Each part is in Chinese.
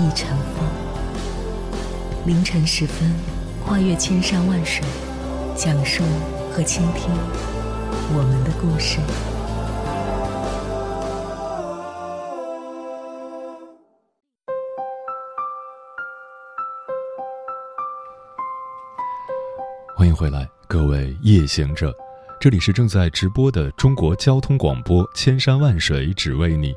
亦成风。凌晨时分，跨越千山万水，讲述和倾听我们的故事。欢迎回来，各位夜行者，这里是正在直播的中国交通广播，千山万水只为你，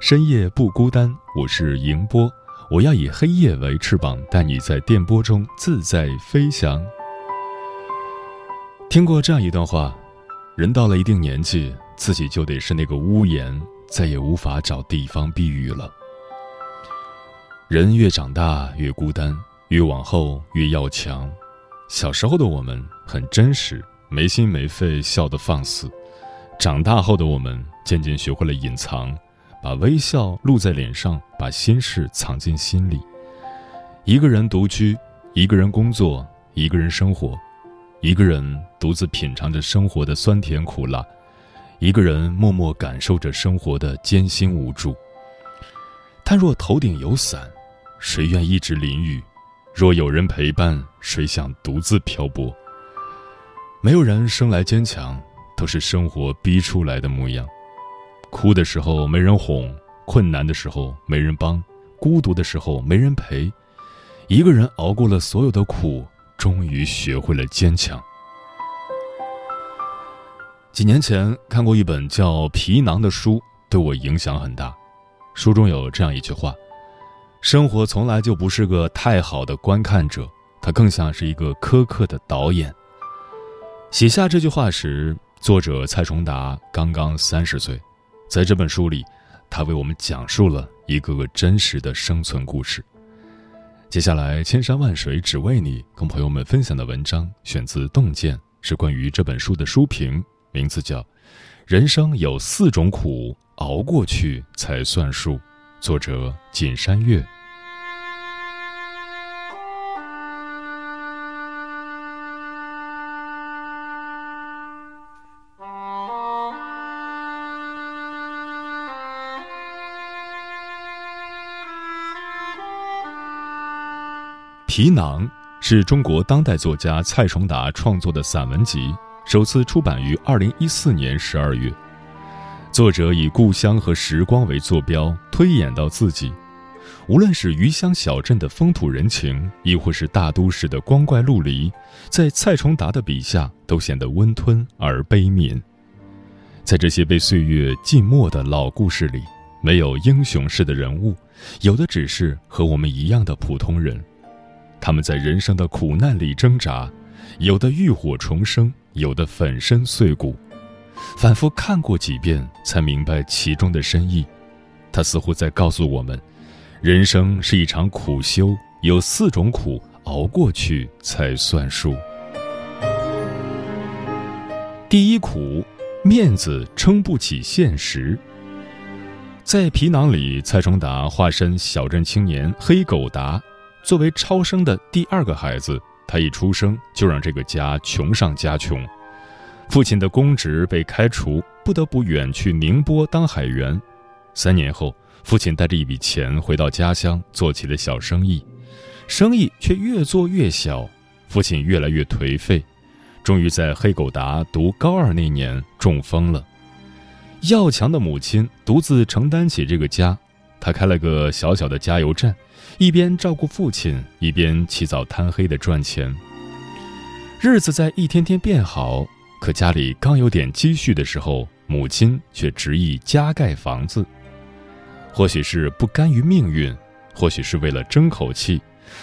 深夜不孤单。我是迎波，我要以黑夜为翅膀，带你在电波中自在飞翔。听过这样一段话：人到了一定年纪，自己就得是那个屋檐，再也无法找地方避雨了。人越长大越孤单，越往后越要强。小时候的我们很真实，没心没肺，笑得放肆；长大后的我们渐渐学会了隐藏，把微笑露在脸上，把心事藏进心里。一个人独居，一个人工作，一个人生活，一个人独自品尝着生活的酸甜苦辣，一个人默默感受着生活的艰辛无助。但若头顶有伞，谁愿一直淋雨？若有人陪伴，谁想独自漂泊？没有人生来坚强，都是生活逼出来的模样。哭的时候没人哄，困难的时候没人帮，孤独的时候没人陪，一个人熬过了所有的苦，终于学会了坚强。几年前看过一本叫《皮囊》的书，对我影响很大。书中有这样一句话。生活从来就不是个太好的观看者，它更像是一个苛刻的导演。写下这句话时，作者蔡崇达刚刚三十岁，在这本书里，他为我们讲述了一个个真实的生存故事。接下来，千山万水只为你，跟朋友们分享的文章选自《洞见》，是关于这本书的书评，名字叫《人生有四种苦，熬过去才算数》。作者锦山月。皮囊是中国当代作家蔡崇达创作的散文集，首次出版于二零一四年十二月。作者以故乡和时光为坐标，推演到自己。无论是余乡小镇的风土人情，亦或是大都市的光怪陆离，在蔡崇达的笔下都显得温吞而悲悯。在这些被岁月浸没的老故事里，没有英雄式的人物，有的只是和我们一样的普通人。他们在人生的苦难里挣扎，有的浴火重生，有的粉身碎骨。反复看过几遍，才明白其中的深意。他似乎在告诉我们：人生是一场苦修，有四种苦，熬过去才算数。第一苦，面子撑不起现实。在皮囊里，蔡崇达化身小镇青年黑狗达，作为超生的第二个孩子，他一出生就让这个家穷上加穷。父亲的公职被开除，不得不远去宁波当海员。三年后，父亲带着一笔钱回到家乡，做起了小生意，生意却越做越小，父亲越来越颓废，终于在黑狗达读高二那年中风了。要强的母亲独自承担起这个家，她开了个小小的加油站，一边照顾父亲，一边起早贪黑的赚钱。日子在一天天变好。可家里刚有点积蓄的时候，母亲却执意加盖房子。或许是不甘于命运，或许是为了争口气，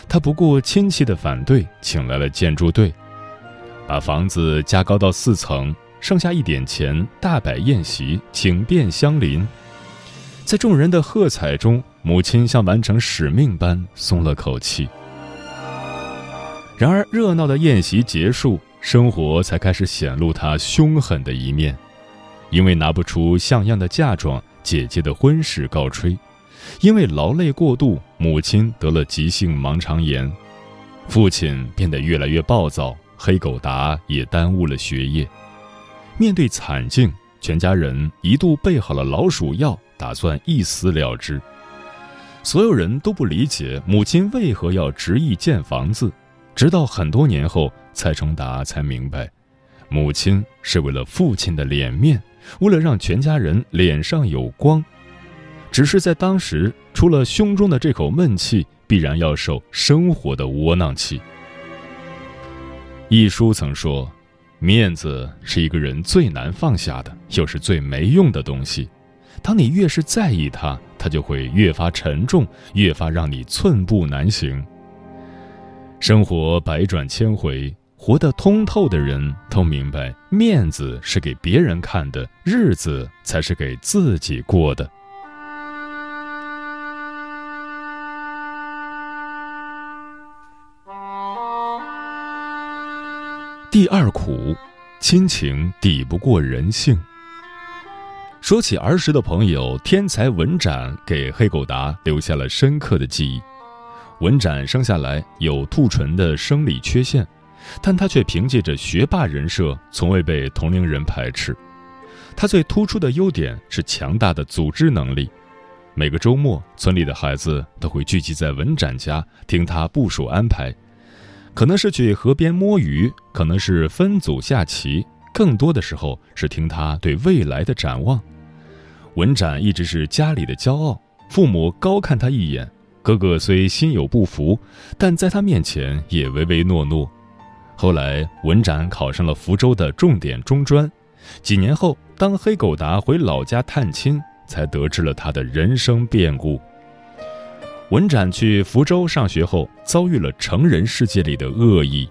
他不顾亲戚的反对，请来了建筑队，把房子加高到四层，剩下一点钱，大摆宴席，请遍乡邻。在众人的喝彩中，母亲像完成使命般松了口气。然而，热闹的宴席结束，生活才开始显露他凶狠的一面。因为拿不出像样的嫁妆，姐姐的婚事告吹；因为劳累过度，母亲得了急性盲肠炎。父亲变得越来越暴躁，黑狗达也耽误了学业。面对惨境，全家人一度备好了老鼠药，打算一死了之。所有人都不理解母亲为何要执意建房子，直到很多年后，蔡崇达才明白，母亲是为了父亲的脸面，为了让全家人脸上有光。只是在当时，除了胸中的这口闷气，必然要受生活的窝囊气。一书曾说。面子是一个人最难放下的，又是最没用的东西。当你越是在意它，它就会越发沉重，越发让你寸步难行。生活百转千回，活得通透的人都明白，面子是给别人看的，日子才是给自己过的。第二苦，亲情抵不过人性。说起儿时的朋友天才文展，给黑狗达留下了深刻的记忆。文展生下来有兔唇的生理缺陷，但他却凭借着学霸人设，从未被同龄人排斥。他最突出的优点是强大的组织能力。每个周末，村里的孩子都会聚集在文展家，听他部署安排。可能是去河边摸鱼，可能是分组下棋，更多的时候是听他对未来的展望。文展一直是家里的骄傲，父母高看他一眼。哥哥虽心有不服，但在他面前也唯唯诺诺。后来，文展考上了福州的重点中专。几年后，当黑狗达回老家探亲，才得知了他的人生变故。文展去福州上学后，遭遇了成人世界里的恶意，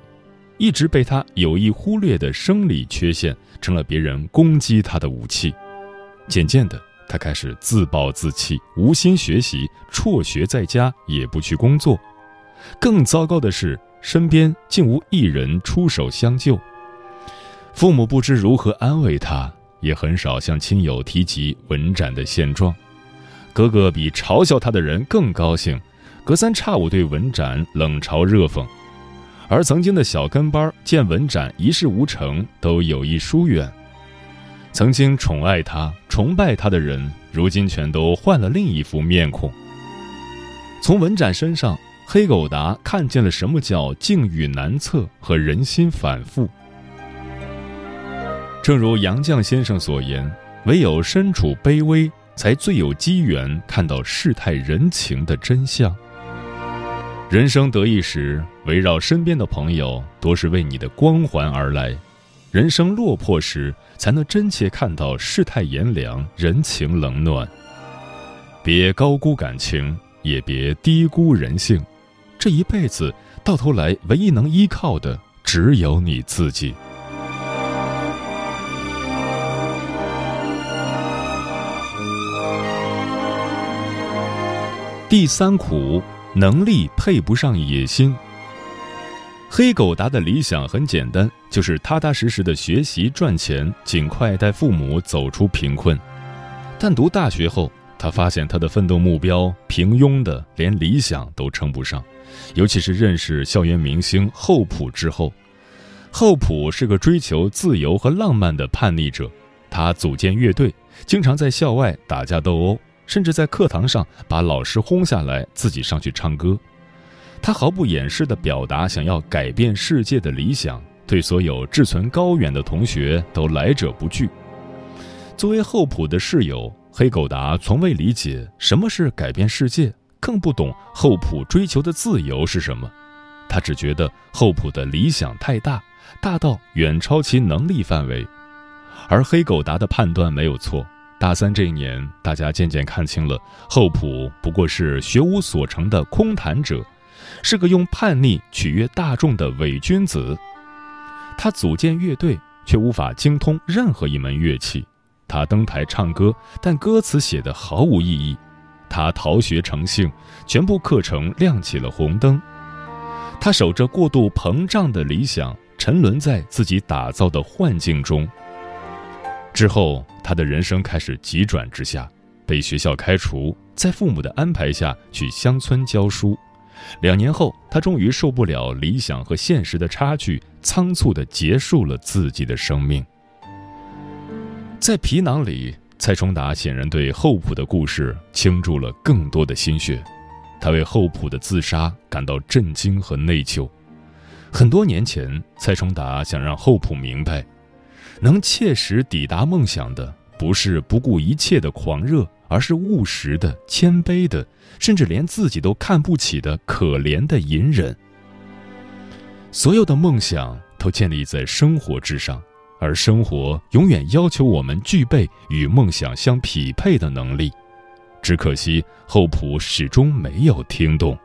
一直被他有意忽略的生理缺陷成了别人攻击他的武器。渐渐的，他开始自暴自弃，无心学习，辍学在家，也不去工作。更糟糕的是，身边竟无一人出手相救。父母不知如何安慰他，也很少向亲友提及文展的现状。哥哥比嘲笑他的人更高兴，隔三差五对文展冷嘲热讽，而曾经的小跟班见文展一事无成，都有意疏远。曾经宠爱他、崇拜他的人，如今全都换了另一副面孔。从文展身上，黑狗达看见了什么叫境遇难测和人心反复。正如杨绛先生所言：“唯有身处卑微。”才最有机缘看到世态人情的真相。人生得意时，围绕身边的朋友多是为你的光环而来；人生落魄时，才能真切看到世态炎凉、人情冷暖。别高估感情，也别低估人性。这一辈子，到头来唯一能依靠的，只有你自己。第三苦，能力配不上野心。黑狗达的理想很简单，就是踏踏实实的学习赚钱，尽快带父母走出贫困。但读大学后，他发现他的奋斗目标平庸的连理想都称不上，尤其是认识校园明星厚朴之后。厚朴是个追求自由和浪漫的叛逆者，他组建乐队，经常在校外打架斗殴。甚至在课堂上把老师轰下来，自己上去唱歌。他毫不掩饰地表达想要改变世界的理想，对所有志存高远的同学都来者不拒。作为厚朴的室友，黑狗达从未理解什么是改变世界，更不懂厚朴追求的自由是什么。他只觉得厚朴的理想太大，大到远超其能力范围。而黑狗达的判断没有错。大三这一年，大家渐渐看清了，厚朴不过是学无所成的空谈者，是个用叛逆取悦大众的伪君子。他组建乐队，却无法精通任何一门乐器；他登台唱歌，但歌词写的毫无意义；他逃学成性，全部课程亮起了红灯。他守着过度膨胀的理想，沉沦在自己打造的幻境中。之后，他的人生开始急转直下，被学校开除，在父母的安排下去乡村教书。两年后，他终于受不了理想和现实的差距，仓促地结束了自己的生命。在皮囊里，蔡崇达显然对厚朴的故事倾注了更多的心血。他为厚朴的自杀感到震惊和内疚。很多年前，蔡崇达想让厚朴明白，能切实抵达梦想的，不是不顾一切的狂热，而是务实的、谦卑的，甚至连自己都看不起的可怜的隐忍。所有的梦想都建立在生活之上，而生活永远要求我们具备与梦想相匹配的能力。只可惜，厚朴始终没有听懂。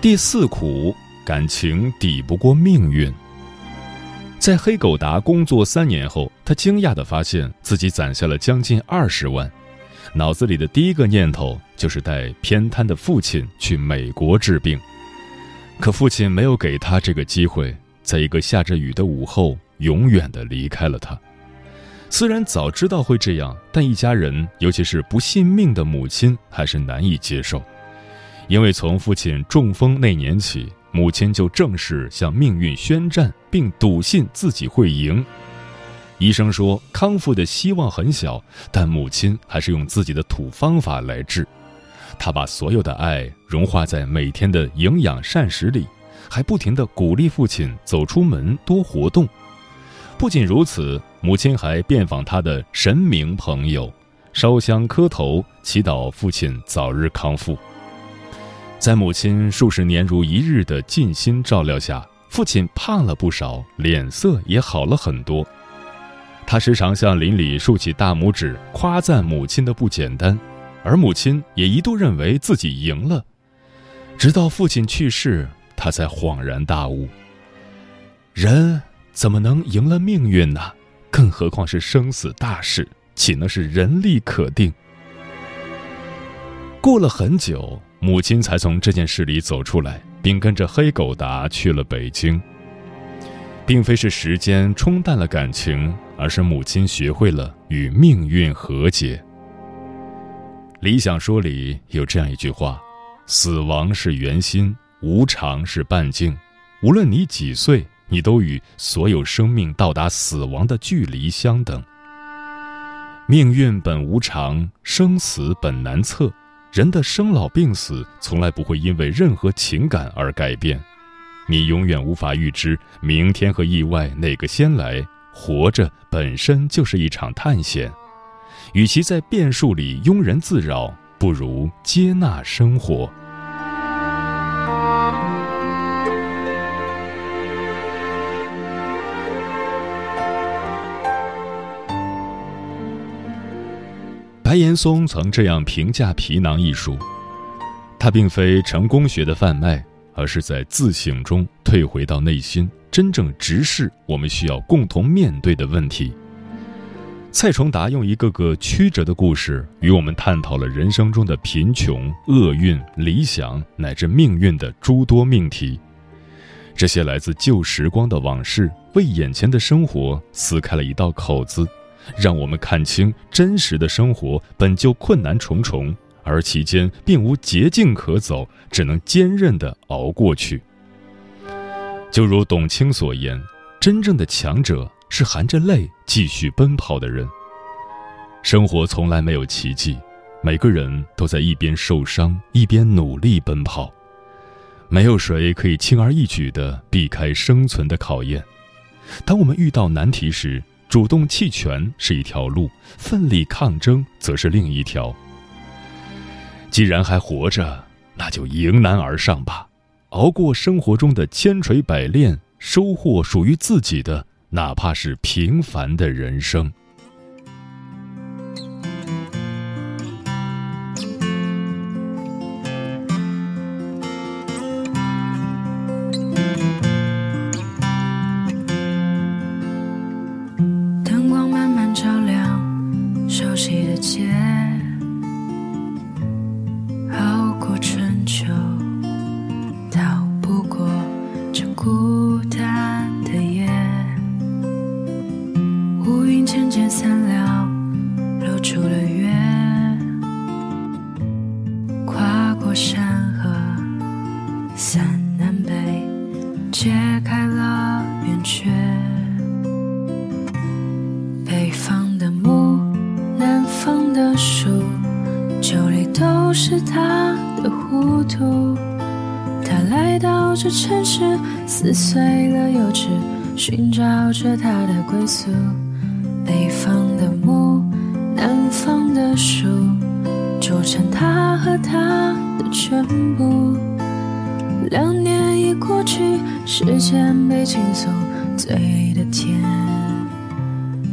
第四苦，感情抵不过命运。在黑狗达工作三年后，他惊讶的发现自己攒下了将近二十万，脑子里的第一个念头就是带偏瘫的父亲去美国治病，可父亲没有给他这个机会。在一个下着雨的午后，永远的离开了他。虽然早知道会这样，但一家人，尤其是不信命的母亲，还是难以接受。因为从父亲中风那年起，母亲就正式向命运宣战，并笃信自己会赢。医生说康复的希望很小，但母亲还是用自己的土方法来治。她把所有的爱融化在每天的营养膳食里。还不停地鼓励父亲走出门多活动。不仅如此，母亲还遍访他的神明朋友，烧香磕头，祈祷父亲早日康复。在母亲数十年如一日的尽心照料下，父亲胖了不少，脸色也好了很多。他时常向邻里竖起大拇指，夸赞母亲的不简单，而母亲也一度认为自己赢了。直到父亲去世。他才恍然大悟：人怎么能赢了命运呢？更何况是生死大事，岂能是人力可定？过了很久，母亲才从这件事里走出来，并跟着黑狗达去了北京。并非是时间冲淡了感情，而是母亲学会了与命运和解。理想说里有这样一句话：“死亡是圆心。”无常是半径，无论你几岁，你都与所有生命到达死亡的距离相等。命运本无常，生死本难测，人的生老病死从来不会因为任何情感而改变。你永远无法预知明天和意外哪个先来。活着本身就是一场探险，与其在变数里庸人自扰，不如接纳生活。白岩松曾这样评价《皮囊》一书：，它并非成功学的贩卖，而是在自省中退回到内心，真正直视我们需要共同面对的问题。蔡崇达用一个个曲折的故事，与我们探讨了人生中的贫穷、厄运、理想乃至命运的诸多命题。这些来自旧时光的往事，为眼前的生活撕开了一道口子。让我们看清，真实的生活本就困难重重，而其间并无捷径可走，只能坚韧地熬过去。就如董卿所言，真正的强者是含着泪继续奔跑的人。生活从来没有奇迹，每个人都在一边受伤一边努力奔跑，没有谁可以轻而易举地避开生存的考验。当我们遇到难题时，主动弃权是一条路，奋力抗争则是另一条。既然还活着，那就迎难而上吧，熬过生活中的千锤百炼，收获属于自己的，哪怕是平凡的人生。人间三两，露出了月。跨过山河，三南北，揭开了圆缺。北方的木，南方的树，酒里都是他的糊涂。他来到这城市，撕碎了幼稚，寻找着他的归宿。和他的全部。两年已过去，时间被倾诉，醉的甜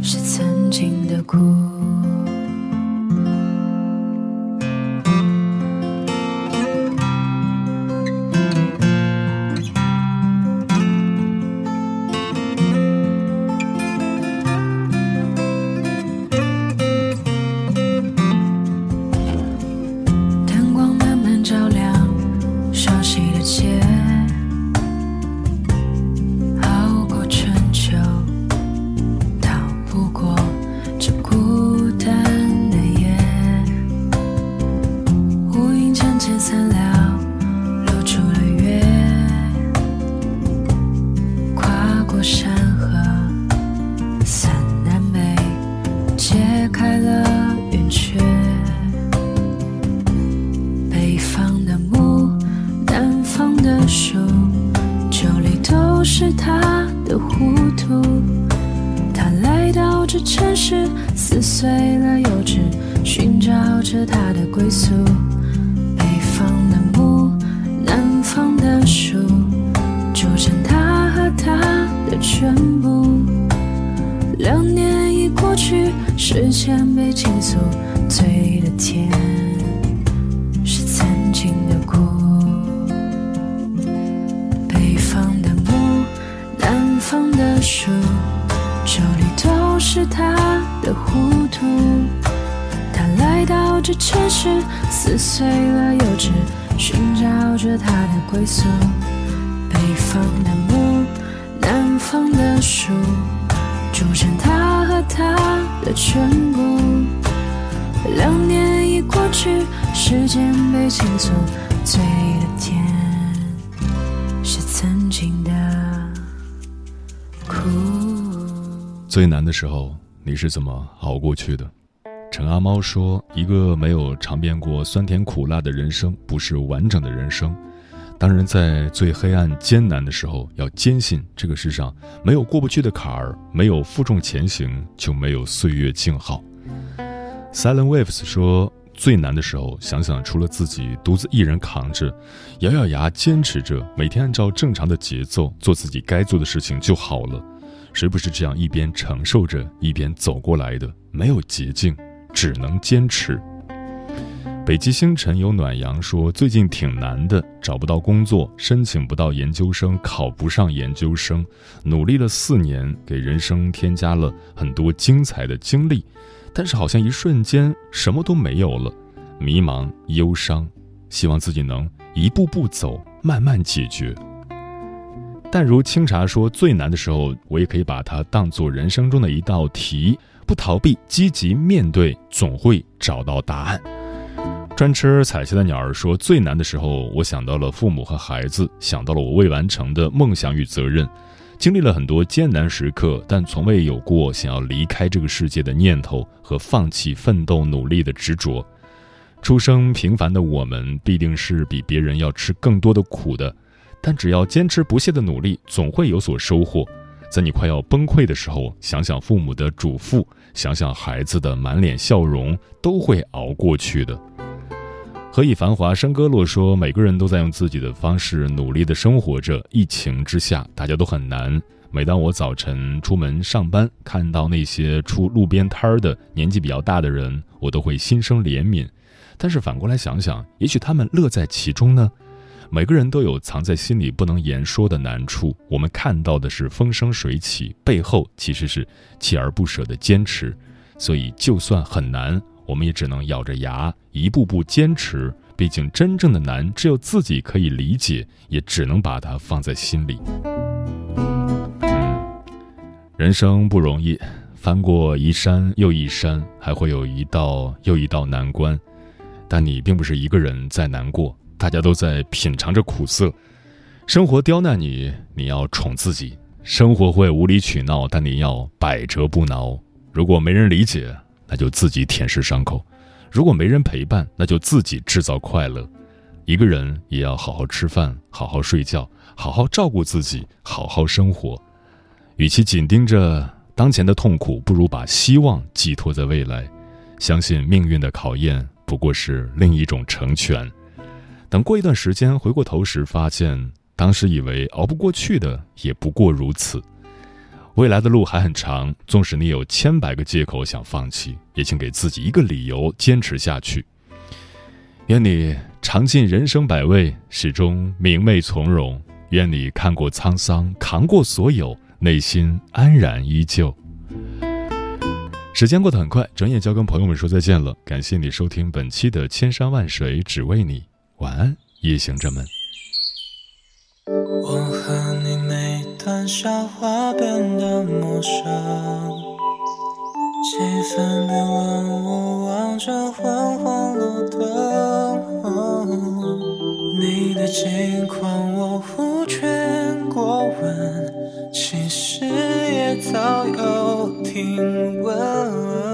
是曾经的苦。这城市撕碎了幼稚，寻找着他的归宿。北方的木，南方的树，组成他和他的全部。两年已过去，时间被倾诉，醉的甜。的糊涂，他来到这城市，撕碎了幼稚，寻找着他的归宿。北方的木，南方的树，组成他和他的全部。两年已过去，时间被倾诉，醉的甜是曾经的苦。最难的时候。你是怎么熬过去的？陈阿猫说：“一个没有尝遍过酸甜苦辣的人生，不是完整的人生。当人在最黑暗艰难的时候，要坚信这个世上没有过不去的坎儿，没有负重前行，就没有岁月静好。” Silent Waves 说：“最难的时候，想想除了自己独自一人扛着，咬咬牙坚持着，每天按照正常的节奏做自己该做的事情就好了。谁不是这样一边承受着，一边走过来的？没有捷径。”只能坚持。北极星辰有暖阳说：“最近挺难的，找不到工作，申请不到研究生，考不上研究生，努力了四年，给人生添加了很多精彩的经历，但是好像一瞬间什么都没有了，迷茫、忧伤。希望自己能一步步走，慢慢解决。”但如清茶说：“最难的时候，我也可以把它当做人生中的一道题。”不逃避，积极面对，总会找到答案。专吃彩霞的鸟儿说：“最难的时候，我想到了父母和孩子，想到了我未完成的梦想与责任，经历了很多艰难时刻，但从未有过想要离开这个世界的念头和放弃奋斗努力的执着。出生平凡的我们，必定是比别人要吃更多的苦的，但只要坚持不懈的努力，总会有所收获。”在你快要崩溃的时候，想想父母的嘱咐，想想孩子的满脸笑容，都会熬过去的。何以繁华笙歌落说，每个人都在用自己的方式努力的生活着。疫情之下，大家都很难。每当我早晨出门上班，看到那些出路边摊儿的年纪比较大的人，我都会心生怜悯。但是反过来想想，也许他们乐在其中呢。每个人都有藏在心里不能言说的难处，我们看到的是风生水起，背后其实是锲而不舍的坚持。所以，就算很难，我们也只能咬着牙一步步坚持。毕竟，真正的难只有自己可以理解，也只能把它放在心里。人生不容易，翻过一山又一山，还会有一道又一道难关。但你并不是一个人在难过。大家都在品尝着苦涩，生活刁难你，你要宠自己；生活会无理取闹，但你要百折不挠。如果没人理解，那就自己舔舐伤口；如果没人陪伴，那就自己制造快乐。一个人也要好好吃饭，好好睡觉，好好照顾自己，好好生活。与其紧盯着当前的痛苦，不如把希望寄托在未来，相信命运的考验不过是另一种成全。等过一段时间回过头时，发现当时以为熬不过去的，也不过如此。未来的路还很长，纵使你有千百个借口想放弃，也请给自己一个理由坚持下去。愿你尝尽人生百味，始终明媚从容。愿你看过沧桑，扛过所有，内心安然依旧。时间过得很快，转眼就要跟朋友们说再见了。感谢你收听本期的《千山万水只为你》，晚安，夜行者们。我和你每段笑话变得陌生。气氛变了，我望着昏黄路灯，你的近况我无权过问，其实也早有听闻。